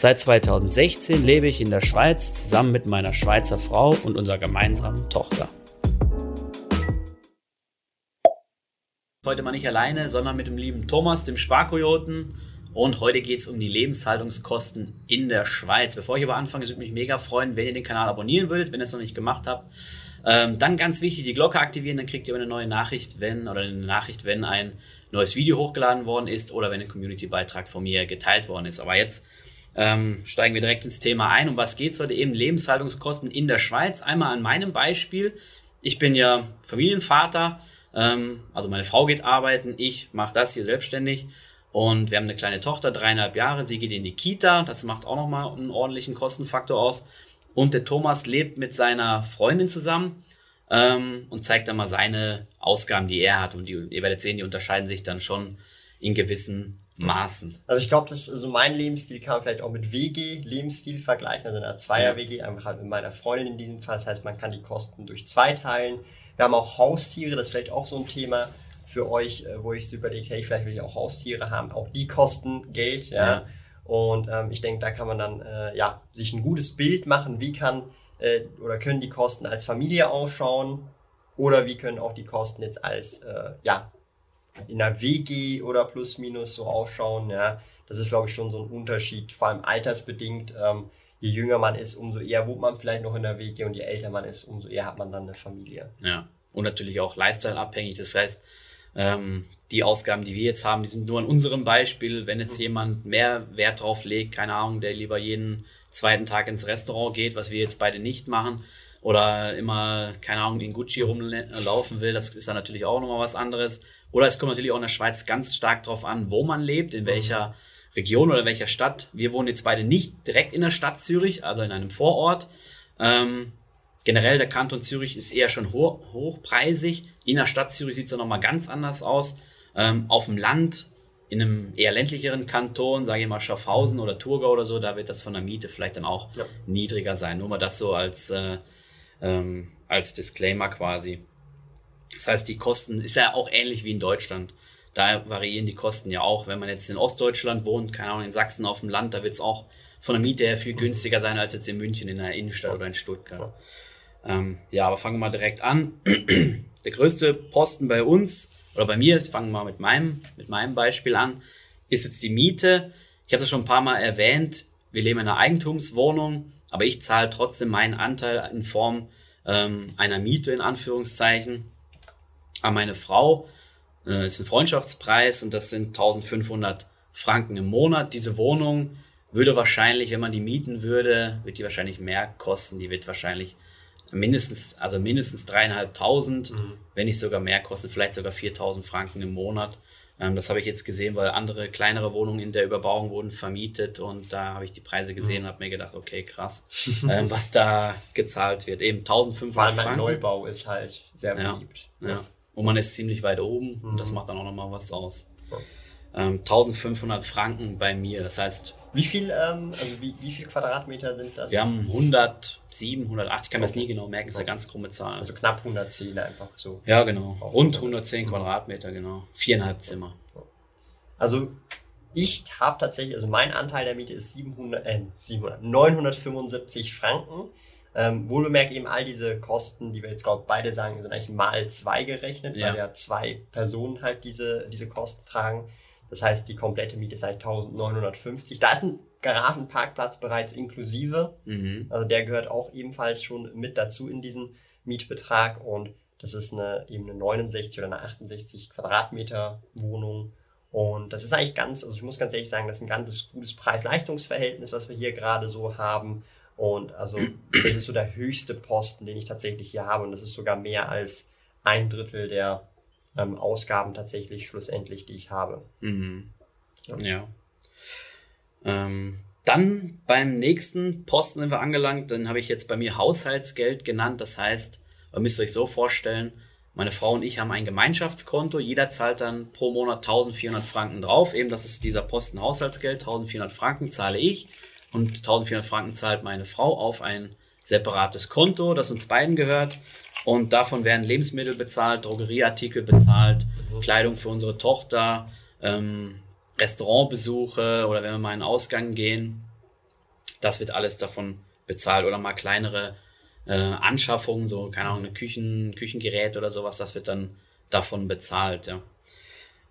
Seit 2016 lebe ich in der Schweiz zusammen mit meiner Schweizer Frau und unserer gemeinsamen Tochter. Heute mal nicht alleine, sondern mit dem lieben Thomas, dem Sparkojoten. Und heute geht es um die Lebenshaltungskosten in der Schweiz. Bevor ich aber anfange, es würde mich mega freuen, wenn ihr den Kanal abonnieren würdet, wenn ihr es noch nicht gemacht habt. Ähm, dann ganz wichtig, die Glocke aktivieren, dann kriegt ihr eine neue Nachricht, wenn, oder eine Nachricht, wenn ein neues Video hochgeladen worden ist oder wenn ein Community-Beitrag von mir geteilt worden ist. Aber jetzt ähm, steigen wir direkt ins Thema ein. Um was geht's heute eben? Lebenshaltungskosten in der Schweiz. Einmal an meinem Beispiel. Ich bin ja Familienvater, ähm, also meine Frau geht arbeiten, ich mache das hier selbstständig und wir haben eine kleine Tochter, dreieinhalb Jahre, sie geht in die Kita, das macht auch nochmal einen ordentlichen Kostenfaktor aus. Und der Thomas lebt mit seiner Freundin zusammen ähm, und zeigt dann mal seine Ausgaben, die er hat. Und die, ihr werdet sehen, die unterscheiden sich dann schon in gewissen Maßen. Also ich glaube, dass also mein Lebensstil kann man vielleicht auch mit WG-Lebensstil vergleichen, also einer Zweier-WG, einfach halt mit meiner Freundin in diesem Fall. Das heißt, man kann die Kosten durch zwei teilen. Wir haben auch Haustiere, das ist vielleicht auch so ein Thema für euch, äh, wo ich so überlege, hey, vielleicht will ich auch Haustiere haben. Auch die kosten Geld, ja. ja. Und ähm, ich denke, da kann man dann äh, ja sich ein gutes Bild machen, wie kann äh, oder können die Kosten als Familie ausschauen oder wie können auch die Kosten jetzt als äh, ja in einer WG oder plus minus so ausschauen. Ja, das ist glaube ich schon so ein Unterschied, vor allem altersbedingt. Ähm, je jünger man ist, umso eher wohnt man vielleicht noch in der WG und je älter man ist, umso eher hat man dann eine Familie. Ja, und natürlich auch Lifestyle abhängig. Das heißt, ähm, die Ausgaben, die wir jetzt haben, die sind nur an unserem Beispiel. Wenn jetzt mhm. jemand mehr Wert drauf legt, keine Ahnung, der lieber jeden zweiten Tag ins Restaurant geht, was wir jetzt beide nicht machen, oder immer, keine Ahnung, in Gucci rumlaufen will, das ist dann natürlich auch nochmal was anderes. Oder es kommt natürlich auch in der Schweiz ganz stark drauf an, wo man lebt, in welcher Region oder welcher Stadt. Wir wohnen jetzt beide nicht direkt in der Stadt Zürich, also in einem Vorort. Ähm, generell der Kanton Zürich ist eher schon ho hochpreisig. In der Stadt Zürich sieht es dann nochmal ganz anders aus. Ähm, auf dem Land, in einem eher ländlicheren Kanton, sage ich mal Schaffhausen oder Thurgau oder so, da wird das von der Miete vielleicht dann auch ja. niedriger sein. Nur mal das so als, äh, ähm, als Disclaimer quasi. Das heißt, die Kosten ist ja auch ähnlich wie in Deutschland. Da variieren die Kosten ja auch. Wenn man jetzt in Ostdeutschland wohnt, keine Ahnung, in Sachsen auf dem Land, da wird es auch von der Miete her viel günstiger sein als jetzt in München in der Innenstadt oder in Stuttgart. Ähm, ja, aber fangen wir mal direkt an. der größte Posten bei uns oder bei mir, fangen wir mal mit meinem, mit meinem Beispiel an, ist jetzt die Miete. Ich habe das schon ein paar Mal erwähnt. Wir leben in einer Eigentumswohnung, aber ich zahle trotzdem meinen Anteil in Form ähm, einer Miete in Anführungszeichen an meine Frau. Äh, ist ein Freundschaftspreis und das sind 1500 Franken im Monat. Diese Wohnung würde wahrscheinlich, wenn man die mieten würde, wird die wahrscheinlich mehr kosten. Die wird wahrscheinlich mindestens, also mindestens dreieinhalbtausend, mhm. wenn nicht sogar mehr kostet, vielleicht sogar 4000 Franken im Monat. Ähm, das habe ich jetzt gesehen, weil andere kleinere Wohnungen in der Überbauung wurden vermietet und da habe ich die Preise gesehen mhm. und habe mir gedacht, okay, krass, ähm, was da gezahlt wird. Eben 1500 Franken. Weil mein Neubau ist halt sehr beliebt. Ja, ja. Und man ist ziemlich weit oben mhm. und das mhm. macht dann auch nochmal was aus. Ähm, 1500 Franken bei mir, das heißt wie viel, ähm, also wie, wie viel Quadratmeter sind das? Wir haben 107, 108, ich kann okay. das nie genau merken, das ist eine ganz krumme Zahl. Also knapp 110 einfach so. Ja, genau. Rund 110 mhm. Quadratmeter, genau. Viereinhalb Zimmer. Also ich habe tatsächlich, also mein Anteil der Miete ist 700, äh, 700 975 Franken. Ähm, wohlbemerkt eben all diese Kosten, die wir jetzt glaube beide sagen, sind eigentlich mal zwei gerechnet, ja. weil ja zwei Personen halt diese, diese Kosten tragen. Das heißt, die komplette Miete ist halt 1950. Da ist ein Garagenparkplatz bereits inklusive. Mhm. Also der gehört auch ebenfalls schon mit dazu in diesen Mietbetrag und das ist eine, eben eine 69 oder eine 68 Quadratmeter Wohnung. Und das ist eigentlich ganz, also ich muss ganz ehrlich sagen, das ist ein ganz gutes Preis-Leistungs-Verhältnis, was wir hier gerade so haben. Und also das ist so der höchste Posten, den ich tatsächlich hier habe. Und das ist sogar mehr als ein Drittel der ähm, Ausgaben tatsächlich schlussendlich, die ich habe. Mhm. Ja. ja. Ähm, Dann beim nächsten Posten sind wir angelangt, dann habe ich jetzt bei mir Haushaltsgeld genannt. Das heißt, ihr müsst euch so vorstellen, meine Frau und ich haben ein Gemeinschaftskonto. Jeder zahlt dann pro Monat 1400 Franken drauf. Eben, das ist dieser Posten Haushaltsgeld. 1400 Franken zahle ich und 1400 Franken zahlt meine Frau auf ein separates Konto, das uns beiden gehört. Und davon werden Lebensmittel bezahlt, Drogerieartikel bezahlt, Kleidung für unsere Tochter, ähm, Restaurantbesuche oder wenn wir mal in den Ausgang gehen. Das wird alles davon bezahlt oder mal kleinere äh, Anschaffungen, so, keine Ahnung, eine Küchen, Küchengerät oder sowas, das wird dann davon bezahlt, ja.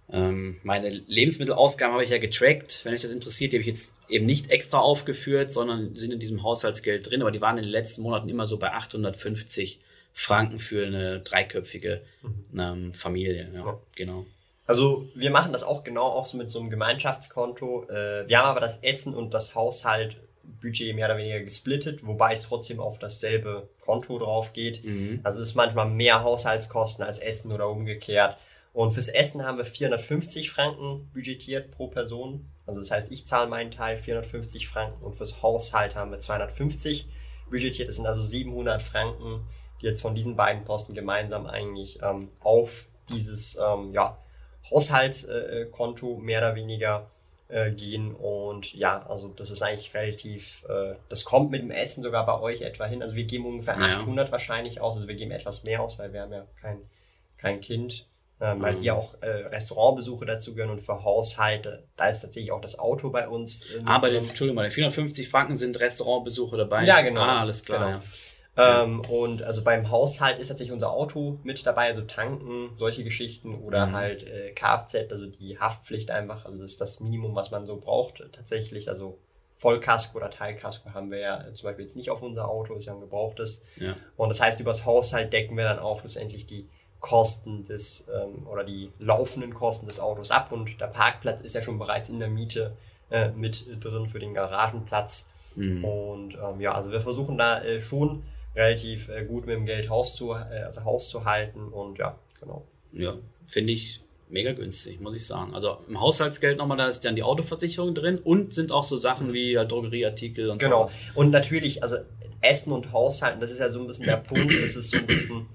Ähm, meine Lebensmittelausgaben habe ich ja getrackt, wenn euch das interessiert. Die habe ich jetzt eben nicht extra aufgeführt, sondern sind in diesem Haushaltsgeld drin, aber die waren in den letzten Monaten immer so bei 850 Franken für eine dreiköpfige mhm. ähm, Familie. Ja, ja, genau. Also wir machen das auch genau auch so mit so einem Gemeinschaftskonto. Äh, wir haben aber das Essen und das Haushaltbudget mehr oder weniger gesplittet, wobei es trotzdem auf dasselbe Konto drauf geht. Mhm. Also es ist manchmal mehr Haushaltskosten als Essen oder umgekehrt. Und fürs Essen haben wir 450 Franken budgetiert pro Person. Also das heißt, ich zahle meinen Teil 450 Franken und fürs Haushalt haben wir 250 budgetiert. Das sind also 700 Franken, die jetzt von diesen beiden Posten gemeinsam eigentlich ähm, auf dieses ähm, ja, Haushaltskonto äh, mehr oder weniger äh, gehen. Und ja, also das ist eigentlich relativ, äh, das kommt mit dem Essen sogar bei euch etwa hin. Also wir geben ungefähr ja. 800 wahrscheinlich aus. Also wir geben etwas mehr aus, weil wir haben ja kein, kein Kind ähm, weil hier auch äh, Restaurantbesuche dazu gehören und für Haushalte, da ist tatsächlich auch das Auto bei uns. Äh, bei den, Entschuldigung, den 450 Franken sind Restaurantbesuche dabei. Ja, genau. Ah, alles klar. Genau. Ja. Ähm, und also beim Haushalt ist tatsächlich unser Auto mit dabei, also tanken, solche Geschichten oder mhm. halt äh, Kfz, also die Haftpflicht einfach, also das ist das Minimum, was man so braucht tatsächlich, also Vollkasko oder Teilkasko haben wir ja zum Beispiel jetzt nicht auf unser Auto, ist ja ein gebrauchtes. Ja. Und das heißt, übers Haushalt decken wir dann auch schlussendlich die Kosten des ähm, oder die laufenden Kosten des Autos ab und der Parkplatz ist ja schon bereits in der Miete äh, mit drin für den Garagenplatz. Mhm. Und ähm, ja, also wir versuchen da äh, schon relativ äh, gut mit dem Geld Haus zu, äh, also Haus zu halten und ja, genau. Ja, finde ich mega günstig, muss ich sagen. Also im Haushaltsgeld nochmal, da ist dann die Autoversicherung drin und sind auch so Sachen wie halt Drogerieartikel und so. Genau. Und natürlich, also Essen und Haushalten, das ist ja so ein bisschen der Punkt, das ist so ein bisschen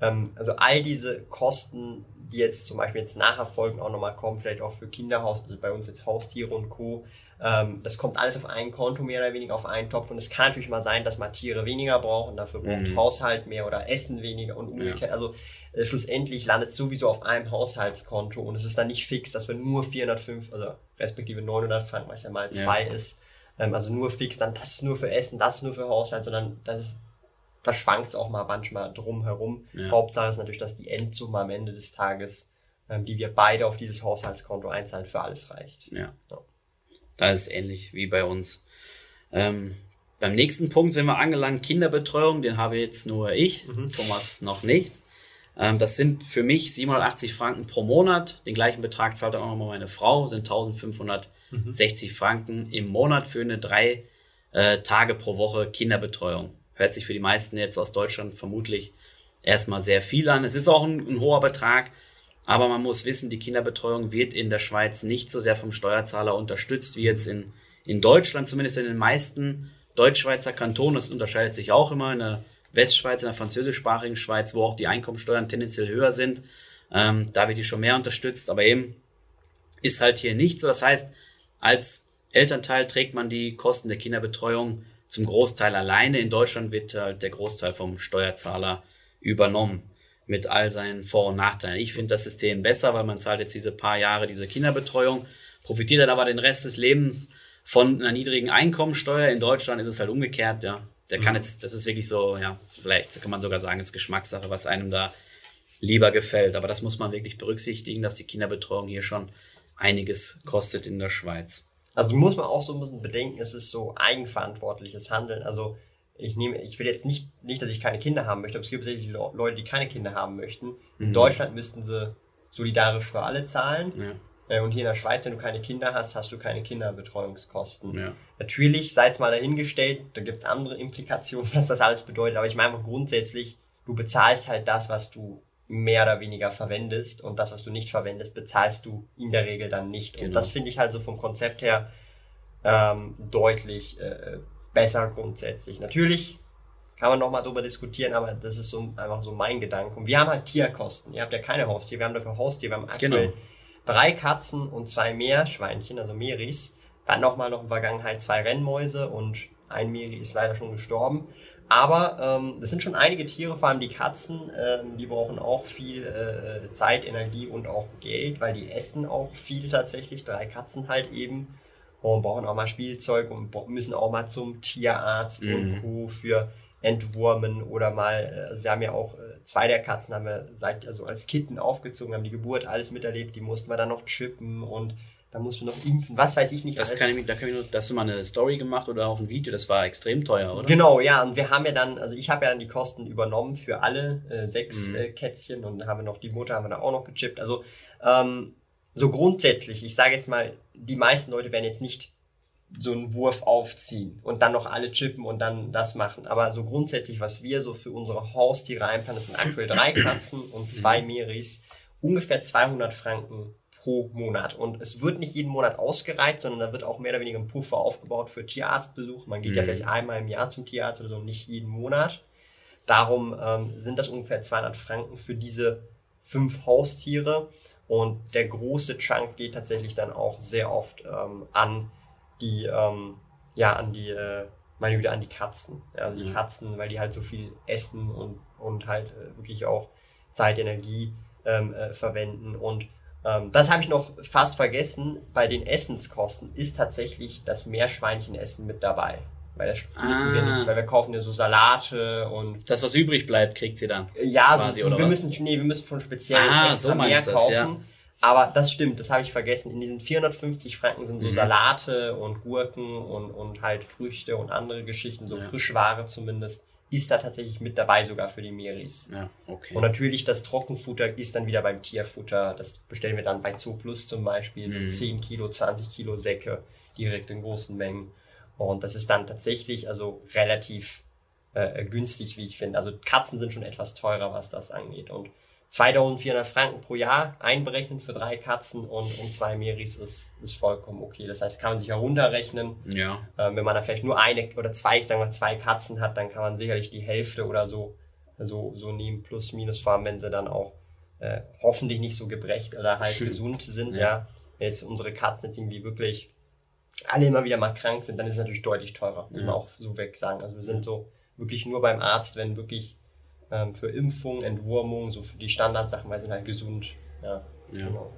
ähm, also all diese Kosten, die jetzt zum Beispiel jetzt nachher folgen, auch nochmal kommen, vielleicht auch für Kinderhaus, also bei uns jetzt Haustiere und Co. Ähm, das kommt alles auf ein Konto mehr oder weniger, auf einen Topf. Und es kann natürlich mal sein, dass man Tiere weniger brauchen, dafür braucht mhm. Haushalt mehr oder Essen weniger und umgekehrt. Ja. Also äh, schlussendlich landet es sowieso auf einem Haushaltskonto und es ist dann nicht fix, dass wir nur 405, also respektive 900 Franken, was ja mal zwei ja. ist, ähm, also nur fix, dann das ist nur für Essen, das ist nur für Haushalt, sondern das ist da schwankt es auch mal manchmal drum herum. Ja. Hauptsache ist natürlich, dass die Endsumme am Ende des Tages, ähm, die wir beide auf dieses Haushaltskonto einzahlen, für alles reicht. Ja. ja. Da ist es ähnlich wie bei uns. Ähm, beim nächsten Punkt sind wir angelangt, Kinderbetreuung, den habe jetzt nur ich, mhm. Thomas noch nicht. Ähm, das sind für mich 780 Franken pro Monat. Den gleichen Betrag zahlt auch nochmal meine Frau, sind 1560 mhm. Franken im Monat für eine drei äh, Tage pro Woche Kinderbetreuung. Hört sich für die meisten jetzt aus Deutschland vermutlich erstmal sehr viel an. Es ist auch ein, ein hoher Betrag, aber man muss wissen, die Kinderbetreuung wird in der Schweiz nicht so sehr vom Steuerzahler unterstützt wie jetzt in, in Deutschland, zumindest in den meisten Deutschschweizer Kantonen. Das unterscheidet sich auch immer in der Westschweiz, in der französischsprachigen Schweiz, wo auch die Einkommensteuern tendenziell höher sind. Ähm, da wird die schon mehr unterstützt, aber eben ist halt hier nicht so. Das heißt, als Elternteil trägt man die Kosten der Kinderbetreuung zum Großteil alleine. In Deutschland wird halt der Großteil vom Steuerzahler übernommen mit all seinen Vor- und Nachteilen. Ich finde das System besser, weil man zahlt jetzt diese paar Jahre diese Kinderbetreuung, profitiert dann aber den Rest des Lebens von einer niedrigen Einkommensteuer. In Deutschland ist es halt umgekehrt, ja. Der kann mhm. jetzt, das ist wirklich so, ja, vielleicht kann man sogar sagen, es ist Geschmackssache, was einem da lieber gefällt. Aber das muss man wirklich berücksichtigen, dass die Kinderbetreuung hier schon einiges kostet in der Schweiz. Also muss man auch so ein bisschen bedenken, es ist so eigenverantwortliches Handeln. Also ich nehme, ich will jetzt nicht, nicht, dass ich keine Kinder haben möchte, aber es gibt sicherlich Leute, die keine Kinder haben möchten. In mhm. Deutschland müssten sie solidarisch für alle zahlen. Ja. Äh, und hier in der Schweiz, wenn du keine Kinder hast, hast du keine Kinderbetreuungskosten. Ja. Natürlich, sei es mal dahingestellt, da gibt es andere Implikationen, was das alles bedeutet, aber ich meine einfach grundsätzlich, du bezahlst halt das, was du mehr oder weniger verwendest und das, was du nicht verwendest, bezahlst du in der Regel dann nicht. Genau. Und das finde ich halt so vom Konzept her ähm, deutlich äh, besser grundsätzlich. Natürlich kann man nochmal drüber diskutieren, aber das ist so einfach so mein Gedanke. Und wir haben halt Tierkosten. Ihr habt ja keine Haustiere, wir haben dafür Haustiere. Wir haben aktuell Genau. drei Katzen und zwei Meerschweinchen, also Meris. Dann nochmal noch in der Vergangenheit zwei Rennmäuse und ein Meri ist leider schon gestorben. Aber ähm, das sind schon einige Tiere, vor allem die Katzen, ähm, die brauchen auch viel äh, Zeit, Energie und auch Geld, weil die essen auch viel tatsächlich. Drei Katzen halt eben und brauchen auch mal Spielzeug und müssen auch mal zum Tierarzt Mhm. und Co. für Entwurmen oder mal, äh, also wir haben ja auch äh, zwei der Katzen haben wir seit, also als Kitten aufgezogen, haben die Geburt alles miterlebt, die mussten wir dann noch chippen und dann mussten wir noch impfen, was weiß ich nicht. Das alles. kann ich, da kann ich nur, da hast du mal eine Story gemacht oder auch ein Video, das war extrem teuer, oder? Genau, ja, und wir haben ja dann, also ich habe ja dann die Kosten übernommen für alle äh, sechs Mhm. äh, Kätzchen und haben wir noch die Mutter, haben wir dann auch noch gechippt. Also ähm, so grundsätzlich, ich sage jetzt mal, die meisten Leute werden jetzt nicht so einen Wurf aufziehen und dann noch alle chippen und dann das machen. Aber so grundsätzlich, was wir so für unsere Haustiere einplanen, das sind aktuell drei Katzen und zwei Meris, ungefähr 200 Franken pro Monat. Und es wird nicht jeden Monat ausgereizt, sondern da wird auch mehr oder weniger ein Puffer aufgebaut für Tierarztbesuch. Man geht ja Mhm. vielleicht einmal im Jahr zum Tierarzt oder so, nicht jeden Monat. Darum ähm, sind das ungefähr 200 Franken für diese fünf Haustiere. Und der große Chunk geht tatsächlich dann auch sehr oft ähm, an die, ähm, ja, an die, äh, meine Güte, an die Katzen. Ja, also die Ja. Katzen, weil die halt so viel essen und, und halt äh, wirklich auch Zeit, Energie ähm, äh, verwenden. Und ähm, das habe ich noch fast vergessen. Bei den Essenskosten ist tatsächlich das Meerschweinchenessen mit dabei. Weil das wir Ah. nicht, weil wir kaufen ja so Salate und Das, was übrig bleibt, kriegt sie dann. ja, so, Quasi, so, oder wir was? müssen, nee, wir müssen schon speziell Ah, extra so mehr das, kaufen. ja. Aber das stimmt, das habe ich vergessen. In diesen 450 Franken sind so Mhm. Salate und Gurken und, und halt Früchte und andere Geschichten, so Ja. Frischware zumindest, ist da tatsächlich mit dabei sogar für die Meris. Ja, okay. Und natürlich das Trockenfutter ist dann wieder beim Tierfutter. Das bestellen wir dann bei Zooplus zum Beispiel. Mhm. So 10 Kilo, 20 Kilo Säcke direkt in großen Mengen. Und das ist dann tatsächlich also relativ äh, günstig, wie ich finde. Also Katzen sind schon etwas teurer, was das angeht. Und 2400 Franken pro Jahr einberechnet für drei Katzen und, und zwei Meris ist, ist vollkommen okay. Das heißt, kann man sich herunterrechnen. ja, Ähm, wenn man da vielleicht nur eine oder zwei, sagen wir zwei Katzen hat, dann kann man sicherlich die Hälfte oder so, so, so nehmen, plus, minus fahren, wenn sie dann auch äh, hoffentlich nicht so gebrecht oder halt gesund sind, Ja. ja. Wenn jetzt unsere Katzen jetzt irgendwie wirklich alle immer wieder mal krank sind, dann ist es natürlich deutlich teurer, muss Ja. man auch so weg sagen. Also wir sind so wirklich nur beim Arzt, wenn wirklich ähm, für Impfung, Entwurmung, so für die Standardsachen, weil sie sind halt gesund. Ja, ja. genau.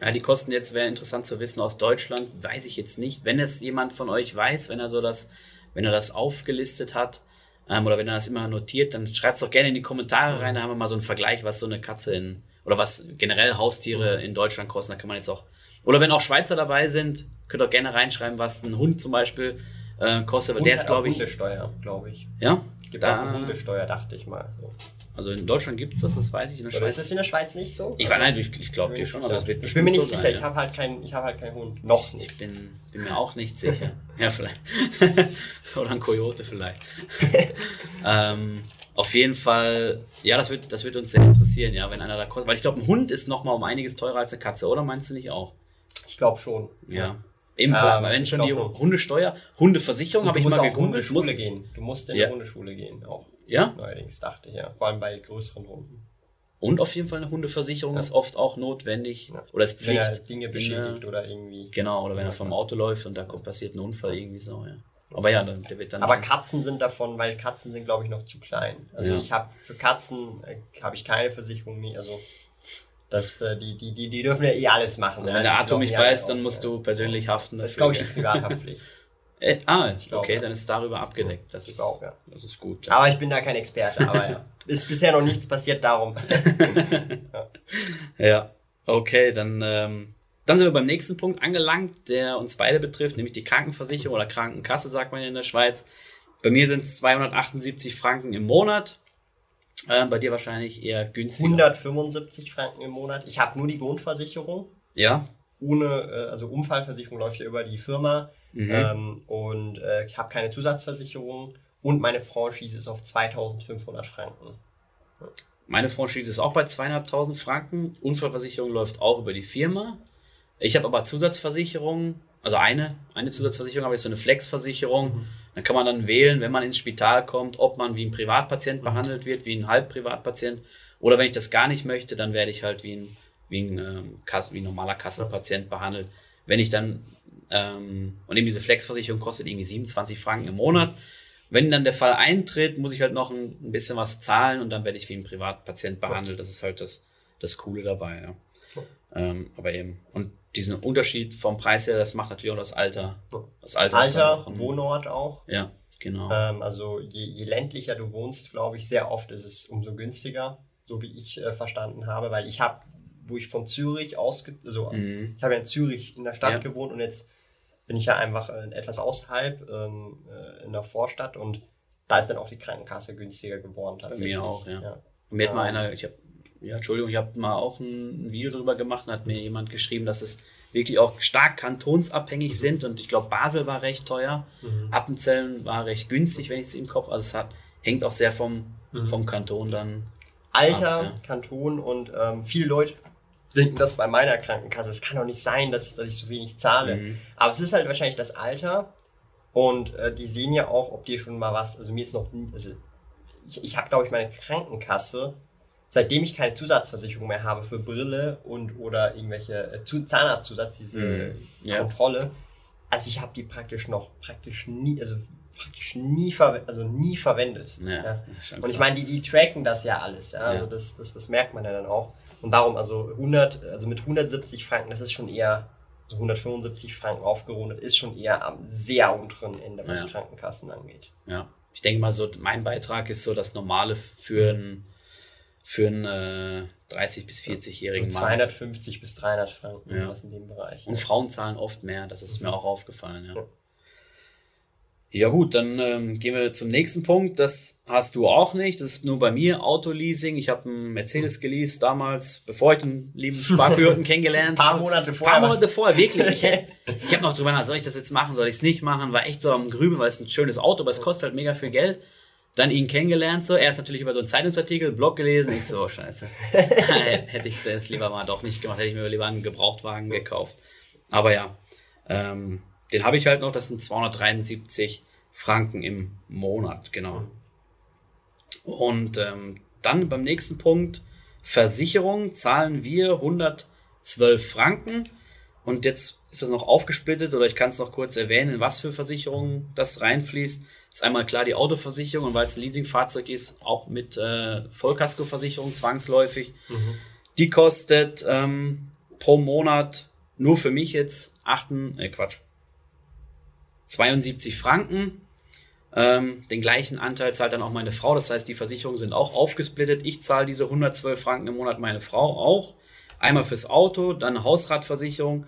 Ja, die Kosten jetzt wäre interessant zu wissen aus Deutschland, weiß ich jetzt nicht. Wenn es jemand von euch weiß, wenn er so das, wenn er das aufgelistet hat, ähm, oder wenn er das immer notiert, dann schreibt es doch gerne in die Kommentare rein, da haben wir mal so einen Vergleich, was so eine Katze in, oder was generell Haustiere in Deutschland kosten, da kann man jetzt auch, oder wenn auch Schweizer dabei sind, könnt ihr auch gerne reinschreiben, was ein Hund zum Beispiel äh, kostet, Und der ist, glaube ich, Hundesteuer, glaube ich. ja, Gibt auch eine da, Hundesteuer, dachte ich mal. So. also in Deutschland gibt es das, das weiß ich, in der Oder ist Schweiz. das in der Schweiz nicht so? Ich, weiß nein, ich, ich glaube dir schon, aber es wird Ich bin mir nicht so sicher, sein, ich habe halt keinen, ich habe halt keinen Hund. Noch nicht. Ich bin, bin mir auch nicht sicher. ja, vielleicht. Oder ein Kojote vielleicht. ähm, auf jeden Fall, ja, das wird, das wird uns sehr interessieren, ja, wenn einer da kostet. Weil ich glaube, ein Hund ist noch mal um einiges teurer als eine Katze, oder meinst du nicht auch? Ich glaube schon. Ja. Eben, Ja, wenn schon die. Hundesteuer, Hundeversicherung Und habe du ich musst mal auch gegoogelt. Hundeschule Muss, gehen. Du musst in Ja. eine Hundeschule gehen, auch. ja, Neuerdings dachte ich, ja. Vor allem bei größeren Hunden. und auf jeden Fall eine Hundeversicherung ist oft auch notwendig. Ja. Oder ist Wenn er Pflicht. Dinge in beschädigt der- oder irgendwie. Genau, oder wenn er vom Auto läuft und da passiert ein Unfall irgendwie so, ja. Aber ja, dann, der wird dann. Aber Katzen sind davon, weil Katzen sind, glaube ich, noch zu klein. Also Ja. ich habe für Katzen äh, habe ich keine Versicherung mehr. Also das, äh, die, die, die, die dürfen ja eh alles machen. Also ja. wenn der glauben mich beißt, dann musst du persönlich haften. Das ist, dafür, glaube ich, die? Privathaftpflicht. Äh, ah, glaub, okay, ja. dann ist darüber abgedeckt. Das Ich ist, glaub, ja. das ist gut. Aber ich bin da kein Experte, aber ja. Ist bisher noch nichts passiert darum. Ja, okay, dann, ähm, dann sind wir beim nächsten Punkt angelangt, der uns beide betrifft, nämlich die Krankenversicherung oder Krankenkasse, sagt man in der Schweiz. Bei mir sind es 278 Franken im Monat. Ähm, bei dir wahrscheinlich eher günstiger. 175 Franken im Monat. Ich habe nur die Grundversicherung. Ja. Ohne, äh, also Unfallversicherung läuft ja über die Firma. Mhm. Ähm, und äh, ich habe keine Zusatzversicherung. Und meine Franchise ist auf 2500 Franken. Meine Franchise ist auch bei zweieinhalbtausend Franken. Unfallversicherung läuft auch über die Firma. Ich habe aber Zusatzversicherung, also eine, eine Zusatzversicherung, aber ist so eine Flexversicherung. Mhm. Dann kann man dann wählen, wenn man ins Spital kommt, ob man wie ein Privatpatient behandelt wird, wie ein Halbprivatpatient. Oder wenn ich das gar nicht möchte, dann werde ich halt wie ein, wie ein, ähm, Kasse, wie ein normaler Kassenpatient behandelt. Wenn ich dann, ähm, und eben diese Flexversicherung kostet irgendwie 27 Franken im Monat. Wenn dann der Fall eintritt, muss ich halt noch ein, ein bisschen was zahlen und dann werde ich wie ein Privatpatient behandelt. Das ist halt das, das Coole dabei, ja. Ähm, aber eben, und diesen Unterschied vom Preis her, das macht natürlich auch das Alter. Das Alter, Alter ein, Wohnort auch. Ja, genau. Ähm, also je, je ländlicher du wohnst, glaube ich, sehr oft ist es umso günstiger, so wie ich äh, verstanden habe, weil ich habe, wo ich von Zürich ausge, also mhm. ich habe ja in Zürich in der Stadt ja. gewohnt und jetzt bin ich ja einfach äh, etwas außerhalb ähm, äh, in der Vorstadt und da ist dann auch die Krankenkasse günstiger geworden tatsächlich. Bei mir auch, ja. ja. Mir hat mal ähm, einer, ich habe ja, Entschuldigung, ich habe mal auch ein Video darüber gemacht und hat mir jemand geschrieben, dass es wirklich auch stark kantonsabhängig mhm. sind und ich glaube, Basel war recht teuer, mhm. Appenzellen war recht günstig, wenn ich es im Kopf, also es hat, hängt auch sehr vom, mhm. vom Kanton dann. Alter, ab, ja. Kanton und ähm, viele Leute denken das bei meiner Krankenkasse. Es kann doch nicht sein, dass, dass ich so wenig zahle. Mhm. Aber es ist halt wahrscheinlich das Alter und äh, die sehen ja auch, ob dir schon mal was, also mir ist noch, also ich, ich habe glaube ich meine Krankenkasse seitdem ich keine Zusatzversicherung mehr habe für Brille und oder irgendwelche äh, Zahnarztzusatz, diese mm, ja. Kontrolle, also ich habe die praktisch noch praktisch nie, also praktisch nie, also nie verwendet. Ja, ja. Und ich meine, die, die tracken das ja alles, ja, also das, das, das merkt man ja dann auch. Und darum, also 100, also mit 170 Franken, das ist schon eher, so 175 Franken aufgerundet, ist schon eher am sehr unteren Ende, was Krankenkassen angeht. Ja, ich denke mal so, mein Beitrag ist so das Normale für ein für einen äh, 30- bis 40-jährigen Mann. 250 bis 300 Franken, ja. was in dem Bereich. Und. Frauen zahlen oft mehr, das ist mir auch aufgefallen, ja. ja. Gut, dann ähm, gehen wir zum nächsten Punkt. Das hast du auch nicht. Das ist nur bei mir Autoleasing. Ich habe einen Mercedes geleast damals, bevor ich den lieben Sparpiloten kennengelernt habe. Ein paar Monate vorher. Ein paar Monate vorher, wirklich. Ich, ich habe noch drüber nach, soll ich das jetzt machen, soll ich es nicht machen? War echt so am Grübeln, weil es ein schönes Auto, aber es kostet halt mega viel Geld dann ihn kennengelernt, so. Er ist natürlich über so einen Zeitungsartikel, Blog gelesen. Ich so, oh, scheiße. hätte ich das lieber mal doch nicht gemacht, hätte ich mir lieber einen Gebrauchtwagen gekauft. Aber ja, ähm, den habe ich halt noch, das sind 273 Franken im Monat, genau. Und ähm, dann beim nächsten Punkt, Versicherung, zahlen wir 112 Franken. Und jetzt ist das noch aufgesplittet oder ich kann es noch kurz erwähnen, in was für Versicherungen das reinfließt ist einmal klar die Autoversicherung und weil es ein Leasingfahrzeug ist, auch mit äh, Vollkaskoversicherung zwangsläufig. Mhm. Die kostet ähm, pro Monat nur für mich jetzt 8, äh, Quatsch, 72 Franken. Ähm, den gleichen Anteil zahlt dann auch meine Frau. Das heißt, die Versicherungen sind auch aufgesplittet. Ich zahle diese 112 Franken im Monat, meine Frau auch. Einmal fürs Auto, dann eine Hausratversicherung.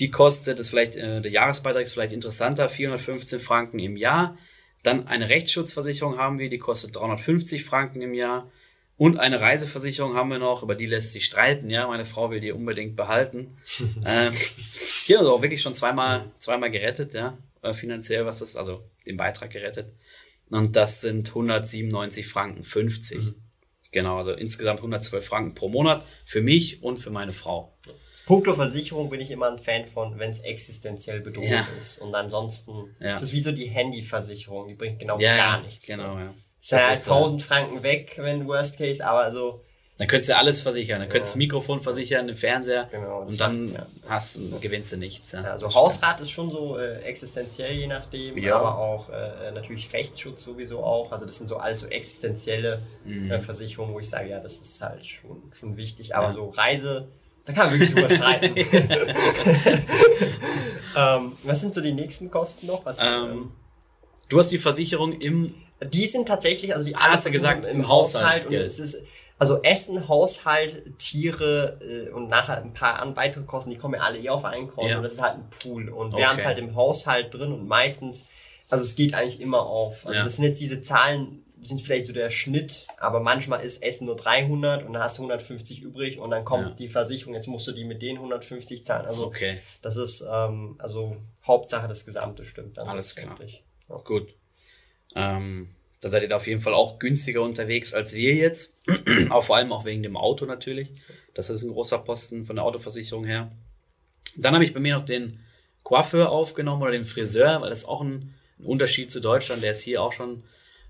Die kostet, das vielleicht, äh, der Jahresbeitrag ist vielleicht interessanter, 415 Franken im Jahr. Dann eine Rechtsschutzversicherung haben wir, die kostet 350 Franken im Jahr. Und eine Reiseversicherung haben wir noch, über die lässt sich streiten. Ja, meine Frau will die unbedingt behalten. ähm, hier also auch wirklich schon zweimal, zweimal gerettet, ja, äh, finanziell, was das, also den Beitrag gerettet. Und das sind 197 Franken 50. Mhm. Genau, also insgesamt 112 Franken pro Monat für mich und für meine Frau. Punkto Versicherung bin ich immer ein Fan von, wenn es existenziell bedroht ja. ist. Und ansonsten ja. ist es wie so die Handyversicherung, die bringt genau ja, gar nichts. Genau, ja. Es sind halt 1000 Franken weg, wenn Worst Case, aber so. Dann könntest du alles versichern. Dann könntest du. Mikrofon versichern, den Fernseher. Genau, und dann hast, gewinnst du nichts. Also Hausrat ist schon so äh, existenziell, je nachdem. Ja. Aber auch äh, natürlich Rechtsschutz sowieso auch. Also das sind so alles so existenzielle mhm. äh, Versicherungen, wo ich sage, ja, das ist halt schon, schon wichtig. Aber so Reise, da kann man wirklich drüber streiten. ähm, was sind so die nächsten Kosten noch? Was, ähm, ähm, du hast die Versicherung im. Die sind tatsächlich, also die hast du gesagt, im, im Haushalt. also Essen, Haushalt, Tiere äh, und nachher ein paar weitere Kosten, die kommen ja alle eh auf ein Konto. Ja. Das ist halt ein Pool. Und wir okay. haben es halt im Haushalt drin und meistens, also es geht eigentlich immer auf. Also ja. das sind jetzt diese Zahlen, sind vielleicht so der Schnitt, aber manchmal ist Essen nur 300 und dann hast du 150 übrig und dann kommt ja. die Versicherung, jetzt musst du die mit den 150 zahlen. Also okay. das ist ähm, also Hauptsache das Gesamte stimmt. Dann Alles klar. Ja. Gut. Ähm, da seid ihr da auf jeden Fall auch günstiger unterwegs als wir jetzt. auch vor allem auch wegen dem Auto natürlich. Das ist ein großer Posten von der Autoversicherung her. Dann habe ich bei mir noch den Coiffeur aufgenommen oder den Friseur, weil das ist auch ein, ein Unterschied zu Deutschland. Der ist hier auch schon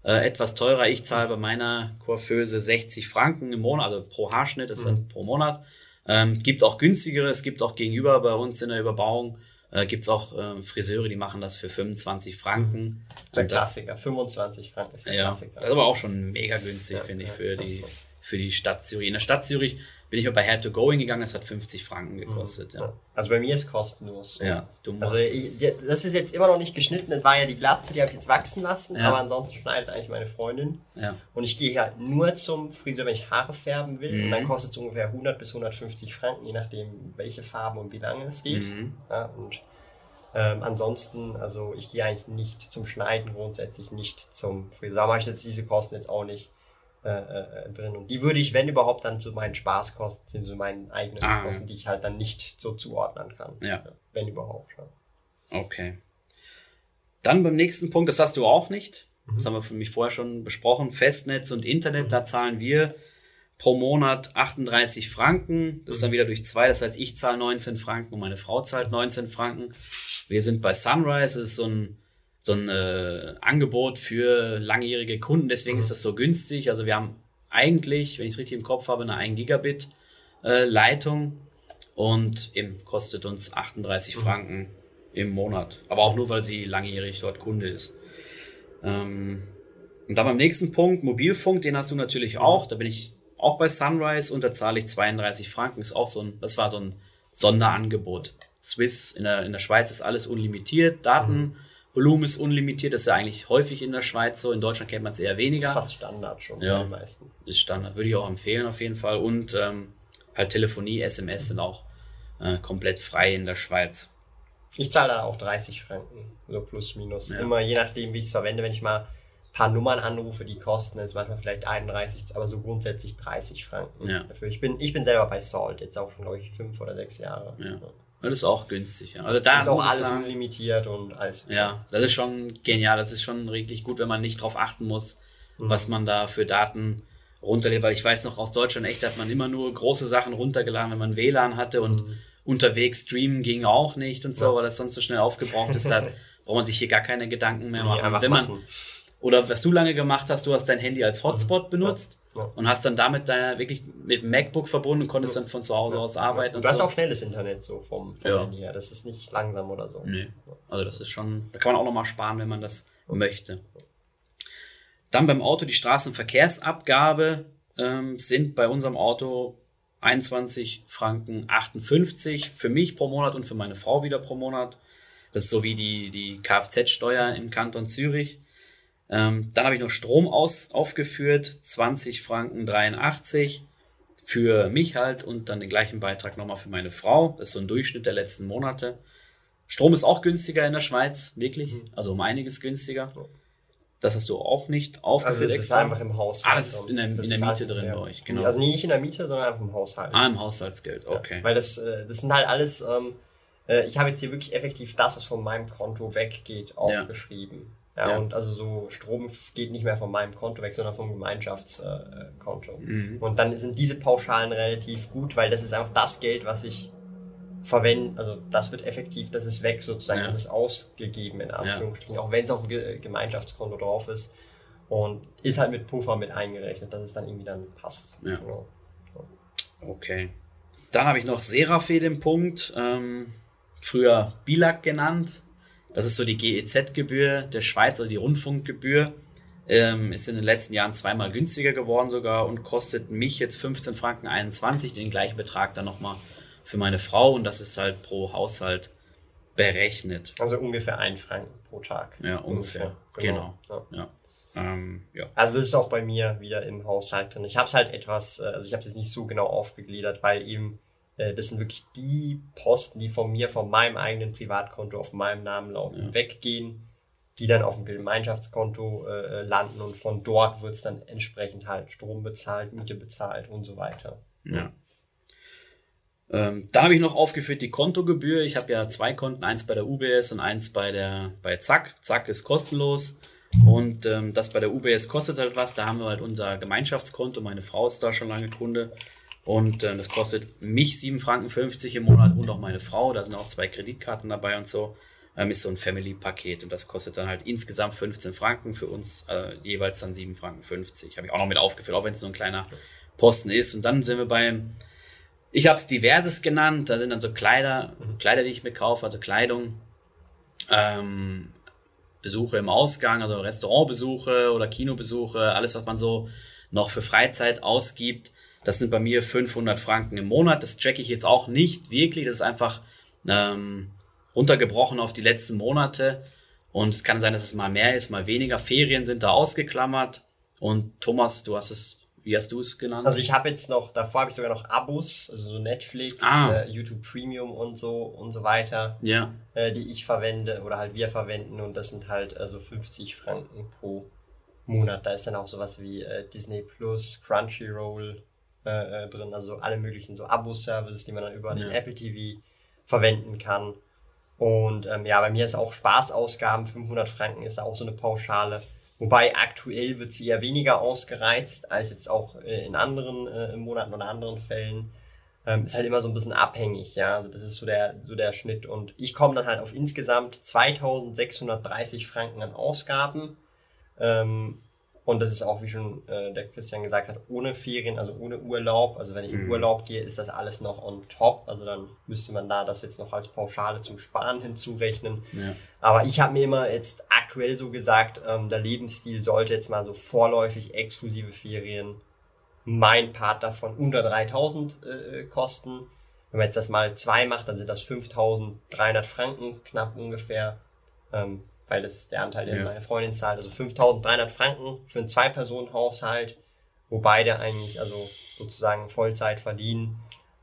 äh, etwas teurer. Ich zahle bei meiner Coiffeuse 60 Franken im Monat, also pro Haarschnitt, das ist dann pro Monat. Ähm, gibt auch günstigere, es gibt auch gegenüber bei uns in der Überbauung, äh, gibt es auch äh, Friseure, die machen das für 25 Franken. Der Und das- Klassiker, 25 Franken ist der ja, Klassiker. das ist aber auch schon mega günstig, Ja, finde ich, ja, für ja. die, für die Stadt Zürich. In der Stadt Zürich bin ich mal bei Hair to Going gegangen, das hat 50 Franken gekostet. Ja, Also bei mir ist kostenlos. ja du musst. Also ich, das ist jetzt immer noch nicht geschnitten, das war ja die Glatze, die habe ich jetzt wachsen lassen, Ja. aber ansonsten schneidet eigentlich meine Freundin. ja. Und ich gehe ja nur zum Friseur, wenn ich Haare färben will. Mhm. Und dann kostet es ungefähr 100 bis 150 Franken, je nachdem, welche Farbe und wie lange es geht. Mhm. Ja, und ähm, ansonsten, also ich gehe eigentlich nicht zum Schneiden, grundsätzlich nicht zum Friseur. Da mache ich jetzt diese Kosten jetzt auch nicht äh, äh, drin. Und die würde ich, wenn überhaupt, dann zu meinen Spaßkosten, so meinen eigenen Ah. Kosten, die ich halt dann nicht so zuordnen kann. Ja. Wenn überhaupt. Ja. Okay. Dann beim nächsten Punkt, das hast du auch nicht. Mhm. Das haben wir für mich vorher schon besprochen. Festnetz und Internet, da zahlen wir pro Monat 38 Franken. Das ist Mhm. dann wieder durch zwei. Das heißt, ich zahle 19 Franken und meine Frau zahlt 19 Franken. Wir sind bei Sunrise. Das ist so ein, so ein äh, Angebot für langjährige Kunden. Deswegen Mhm. ist das so günstig. Also wir haben eigentlich, wenn ich es richtig im Kopf habe, eine 1 Gigabit äh, Leitung und eben kostet uns 38 Mhm. Franken im Monat. Aber auch nur, weil sie langjährig dort Kunde ist. Ähm, und dann beim nächsten Punkt, Mobilfunk, den hast du natürlich auch. Da bin ich auch bei Sunrise und da zahle ich 32 Franken. Ist auch so ein, das war so ein Sonderangebot. Swiss, in der, in der Schweiz ist alles unlimitiert, Datenvolumen ist unlimitiert, das ist ja eigentlich häufig in der Schweiz so. In Deutschland kennt man es eher Das weniger. ist fast Standard schon Ja. bei den meisten. Ist Standard, würde ich auch empfehlen auf jeden Fall. Und ähm, halt Telefonie, SMS sind auch äh, komplett frei in der Schweiz. Ich zahle da auch 30 Franken, so plus minus. Ja. Immer je nachdem, wie ich es verwende. Wenn ich mal ein paar Nummern anrufe, die kosten jetzt manchmal vielleicht 31, aber so grundsätzlich 30 Franken Ja. dafür. Ich bin, ich bin selber bei Salt, jetzt auch schon, glaube ich, fünf oder sechs Jahre. Ja. Das ist auch günstig. Ja. Also da ist auch alles sagen, unlimitiert und alles. Ja, das ist schon genial. Das ist schon richtig gut, wenn man nicht drauf achten muss, was man da für Daten runterlädt. Weil ich weiß noch, aus Deutschland echt hat man immer nur große Sachen runtergeladen, wenn man WLAN hatte und unterwegs streamen ging auch nicht und so, Ja. weil das sonst so schnell aufgebraucht ist. Da braucht man sich hier gar keine Gedanken mehr machen. einfach wenn man, machen. Oder was du lange gemacht hast, du hast dein Handy als Hotspot benutzt Ja. und hast dann damit da wirklich mit dem MacBook verbunden und konntest dann von zu Hause aus arbeiten Und du hast so. auch schnelles Internet so vom, vom Ja. Handy her. Das ist nicht langsam oder so. Nee. Also das ist schon, da kann man auch nochmal sparen, wenn man das möchte. Dann beim Auto die Straßenverkehrsabgabe ähm, sind bei unserem Auto 21 Franken 58 für mich pro Monat und für meine Frau wieder pro Monat. Das ist so wie die, die Kfz-Steuer im Kanton Zürich. Ähm, dann habe ich noch Strom aus, aufgeführt, 20 Franken 83 für mich halt und dann den gleichen Beitrag nochmal für meine Frau. Das ist so ein Durchschnitt der letzten Monate. Strom ist auch günstiger in der Schweiz, wirklich. Also um einiges günstiger. Das hast du auch nicht aufgeführt. Also es ist einfach im Haushalt. Ah, das ist in der- in der Miete halt- drin ja. bei euch, genau. Also nicht in der Miete, sondern einfach im Haushalt. Ah, im Haushaltsgeld, okay. Ja, weil das, äh, das sind halt alles, ähm, äh, ich habe jetzt hier wirklich effektiv das, was von meinem Konto weggeht, aufgeschrieben. Ja, Ja. und also so Strom geht nicht mehr von meinem Konto weg, sondern vom Gemeinschaftskonto. Äh. Mhm. Und dann sind diese Pauschalen relativ gut, weil das ist einfach das Geld, was ich verwende, also das wird effektiv, das ist weg sozusagen, Ja. das ist ausgegeben in Anführungsstrichen, auch wenn es auf dem Ge Gemeinschaftskonto drauf ist und ist halt mit Puffer mit eingerechnet, dass es dann irgendwie dann passt. Ja. Genau. Okay. Dann habe ich noch Serafé den Punkt, ähm, früher Bilag genannt. Das ist so die GEZ-Gebühr der Schweiz, also die Rundfunkgebühr. Ähm, ist in den letzten Jahren zweimal günstiger geworden sogar und kostet mich jetzt 15 Franken 21, den gleichen Betrag dann nochmal für meine Frau und das ist halt pro Haushalt berechnet. Also ungefähr ein Franken pro Tag. Ja, ungefähr. Genau. Ja. Ja. Ähm, ja. Also das ist auch bei mir wieder im Haushalt drin. Ich habe es halt etwas, äh, also ich habe es nicht so genau aufgegliedert, weil eben das sind wirklich die Posten, die von mir, von meinem eigenen Privatkonto auf meinem Namen laufen, Ja. weggehen, die dann auf dem Gemeinschaftskonto äh, landen und von dort wird es dann entsprechend halt Strom bezahlt, Miete bezahlt und so weiter. Ja. Ähm, dann habe ich noch aufgeführt die Kontogebühr. Ich habe ja zwei Konten, eins bei der UBS und eins bei der bei Zack. Zack ist kostenlos. Und ähm, das bei der UBS kostet halt was. Da haben wir halt unser Gemeinschaftskonto. Meine Frau ist da schon lange Kunde. Und äh, das kostet mich 7,50 Franken im Monat und auch meine Frau. Da sind auch zwei Kreditkarten dabei und so. Ähm, ist so ein Family-Paket und das kostet dann halt insgesamt 15 Franken für uns, äh, jeweils dann 7,50 Franken. Habe ich auch noch mit aufgeführt, auch wenn es nur ein kleiner Posten ist. Und dann sind wir beim, ich habe es diverses genannt, da sind dann so Kleider, Kleider, die ich mir kaufe, also Kleidung, ähm, Besuche im Ausgang, also Restaurantbesuche oder Kinobesuche, alles, was man so noch für Freizeit ausgibt. Das sind bei mir 500 Franken im Monat. Das checke ich jetzt auch nicht wirklich. Das ist einfach ähm, runtergebrochen auf die letzten Monate. Und es kann sein, dass es mal mehr ist, mal weniger. Ferien sind da ausgeklammert. Und Thomas, du hast es, wie hast du es genannt? Also ich habe jetzt noch, davor habe ich sogar noch Abos, also so Netflix, ah. äh, YouTube Premium und so und so weiter, ja. äh, die ich verwende oder halt wir verwenden. Und das sind halt also 50 Franken pro Monat. Da ist dann auch sowas wie äh, Disney Plus, Crunchyroll, äh, äh, drin, also alle möglichen so Abo-Services, die man dann über ja. den Apple TV verwenden kann. Und ähm, ja, bei mir ist auch Spaßausgaben, 500 Franken ist auch so eine Pauschale. Wobei aktuell wird sie ja weniger ausgereizt als jetzt auch äh, in anderen äh, Monaten oder anderen Fällen. Ähm, ist halt immer so ein bisschen abhängig, ja. Also das ist so der, so der Schnitt. Und ich komme dann halt auf insgesamt 2630 Franken an Ausgaben. Ähm, und das ist auch, wie schon äh, der Christian gesagt hat, ohne Ferien, also ohne Urlaub. Also wenn ich in mhm. Urlaub gehe, ist das alles noch on top. Also dann müsste man da das jetzt noch als Pauschale zum Sparen hinzurechnen. Ja. Aber ich habe mir immer jetzt aktuell so gesagt, ähm, der Lebensstil sollte jetzt mal so vorläufig exklusive Ferien mein Part davon unter 3000 äh, kosten. Wenn man jetzt das mal zwei macht, dann sind das 5300 Franken knapp ungefähr. Ähm, weil das der Anteil, den ja. meine Freundin zahlt. Also 5300 Franken für einen Zwei-Personen-Haushalt, wo beide eigentlich also sozusagen Vollzeit verdienen.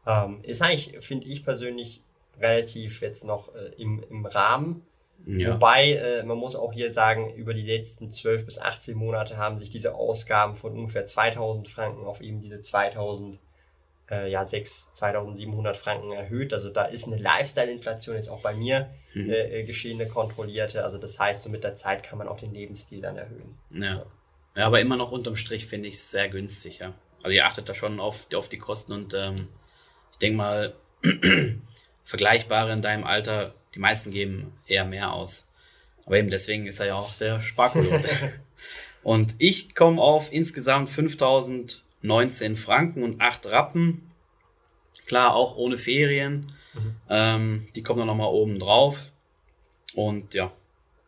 Ähm, ist eigentlich, finde ich persönlich, relativ jetzt noch äh, im, im Rahmen. Ja. Wobei, äh, man muss auch hier sagen, über die letzten 12 bis 18 Monate haben sich diese Ausgaben von ungefähr 2000 Franken auf eben diese 2000 äh, ja, 6, 2700 Franken erhöht. Also da ist eine Lifestyle-Inflation jetzt auch bei mir mhm. äh, äh geschehen, eine kontrollierte. Also das heißt, so mit der Zeit kann man auch den Lebensstil dann erhöhen. Ja, ja aber immer noch unterm Strich finde ich es sehr günstig, ja. Also ihr achtet da schon auf, auf die Kosten und ähm, ich denke mal, Vergleichbare in deinem Alter, die meisten geben eher mehr aus. Aber eben deswegen ist er ja auch der Sparkolot. und ich komme auf insgesamt 5000 19 Franken und 8 Rappen. Klar, auch ohne Ferien. Mhm. Ähm, die kommen dann nochmal oben drauf. Und ja,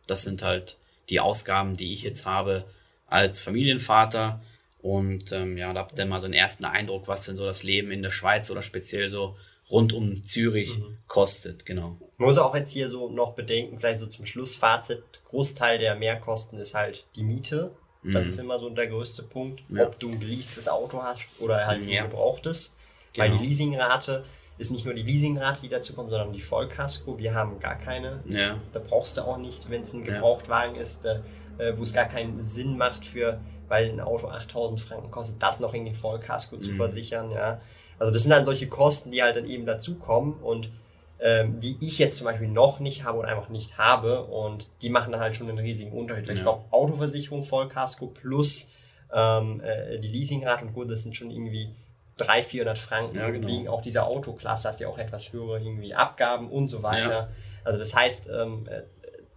das sind halt die Ausgaben, die ich jetzt habe als Familienvater. Und ähm, ja, da habt ihr mal so einen ersten Eindruck, was denn so das Leben in der Schweiz oder speziell so rund um Zürich mhm. kostet, genau. Man muss auch jetzt hier so noch bedenken, vielleicht so zum Schlussfazit, Großteil der Mehrkosten ist halt die Miete. Das mhm. ist immer so der größte Punkt, ja. ob du ein geleastes Auto hast oder halt ja. ein gebrauchtes. Genau. Weil die Leasingrate ist nicht nur die Leasingrate, die dazu kommt, sondern die Vollkasko. Wir haben gar keine. Ja. Da brauchst du auch nicht, wenn es ein Gebrauchtwagen ist, äh, wo es gar keinen Sinn macht für, weil ein Auto 8000 Franken kostet, das noch in den Vollkasko mhm. zu versichern. Ja. Also das sind dann solche Kosten, die halt dann eben dazukommen und ähm, die ich jetzt zum Beispiel noch nicht habe oder einfach nicht habe. Und die machen dann halt schon einen riesigen Unterschied. Ja. Ich glaube, Autoversicherung, Vollkasko plus ähm, äh, die Leasingrate und gut, das sind schon irgendwie 300, 400 Franken ja, genau. wegen auch dieser Autoklasse, hast ja auch etwas höhere irgendwie Abgaben und so weiter. Ja. Also das heißt, ähm, äh,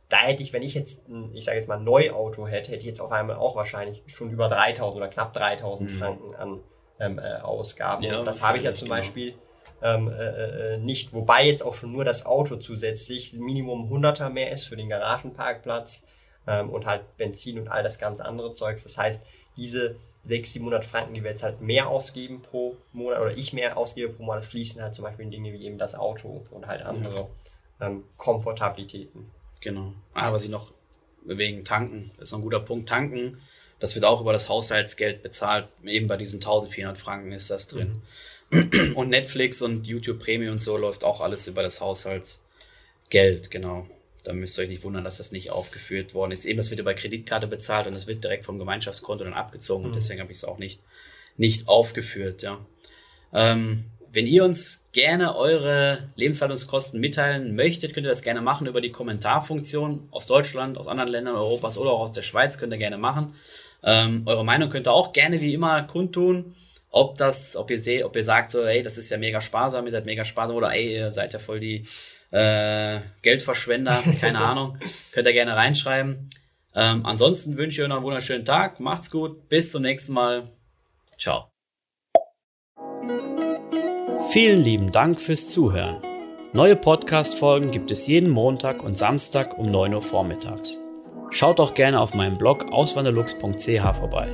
da hätte ich, wenn ich jetzt, ein, ich sage jetzt mal, ein Neuauto hätte, hätte ich jetzt auf einmal auch wahrscheinlich schon über 3000 oder knapp 3000 mhm. Franken an ähm, äh, Ausgaben. Ja, das habe ich ja zum genau. Beispiel ähm, äh, äh, nicht, wobei jetzt auch schon nur das Auto zusätzlich Minimum 100er mehr ist für den Garagenparkplatz ähm, und halt Benzin und all das ganz andere Zeugs. Das heißt, diese 600, 700 Franken, die wir jetzt halt mehr ausgeben pro Monat oder ich mehr ausgebe pro Monat, fließen halt zum Beispiel in Dinge wie eben das Auto und halt andere ähm, Komfortabilitäten. Genau. Ah, was ich noch wegen Tanken, das ist noch ein guter Punkt. Tanken, das wird auch über das Haushaltsgeld bezahlt. Eben bei diesen 1400 Franken ist das drin. Mhm. Und Netflix und YouTube Premium und so läuft auch alles über das Haushaltsgeld, genau. Da müsst ihr euch nicht wundern, dass das nicht aufgeführt worden ist. Eben, das wird über Kreditkarte bezahlt und das wird direkt vom Gemeinschaftskonto dann abgezogen mhm. und deswegen habe ich es auch nicht, nicht aufgeführt, ja. Ähm, wenn ihr uns gerne eure Lebenshaltungskosten mitteilen möchtet, könnt ihr das gerne machen über die Kommentarfunktion aus Deutschland, aus anderen Ländern Europas oder auch aus der Schweiz, könnt ihr gerne machen. Ähm, eure Meinung könnt ihr auch gerne wie immer kundtun ob das, ob ihr seht, ob ihr sagt so, ey, das ist ja mega sparsam, ihr seid mega sparsam oder ey, ihr seid ja voll die äh, Geldverschwender, keine Ahnung, könnt ihr gerne reinschreiben. Ähm, ansonsten wünsche ich euch noch einen wunderschönen Tag, macht's gut, bis zum nächsten Mal, ciao. Vielen lieben Dank fürs Zuhören. Neue Podcast-Folgen gibt es jeden Montag und Samstag um 9 Uhr vormittags. Schaut auch gerne auf meinem Blog auswanderlux.ch vorbei.